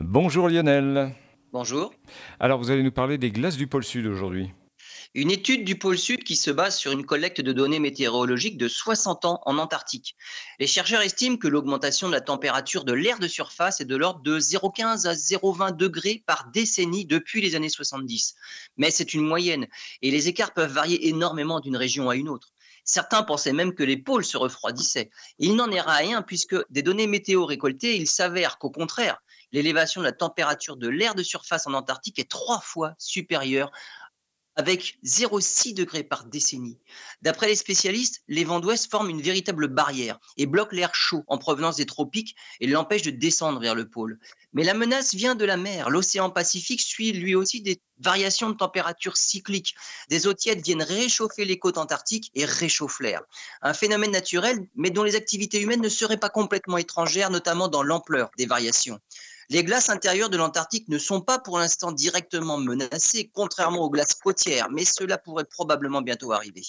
Bonjour Lionel. Bonjour. Alors vous allez nous parler des glaces du pôle Sud aujourd'hui. Une étude du pôle Sud qui se base sur une collecte de données météorologiques de 60 ans en Antarctique. Les chercheurs estiment que l'augmentation de la température de l'air de surface est de l'ordre de 0,15 à 0,20 degrés par décennie depuis les années 70. Mais c'est une moyenne et les écarts peuvent varier énormément d'une région à une autre. Certains pensaient même que les pôles se refroidissaient. Il n'en est rien puisque des données météo récoltées, il s'avère qu'au contraire, l'élévation de la température de l'air de surface en Antarctique est trois fois supérieure avec 0,6 degrés par décennie. D'après les spécialistes, les vents d'ouest forment une véritable barrière et bloquent l'air chaud en provenance des tropiques et l'empêchent de descendre vers le pôle. Mais la menace vient de la mer. L'océan Pacifique suit lui aussi des variations de température cycliques. Des eaux tièdes viennent réchauffer les côtes antarctiques et réchauffent l'air. Un phénomène naturel, mais dont les activités humaines ne seraient pas complètement étrangères, notamment dans l'ampleur des variations. Les glaces intérieures de l'Antarctique ne sont pas pour l'instant directement menacées, contrairement aux glaces côtières, mais cela pourrait probablement bientôt arriver.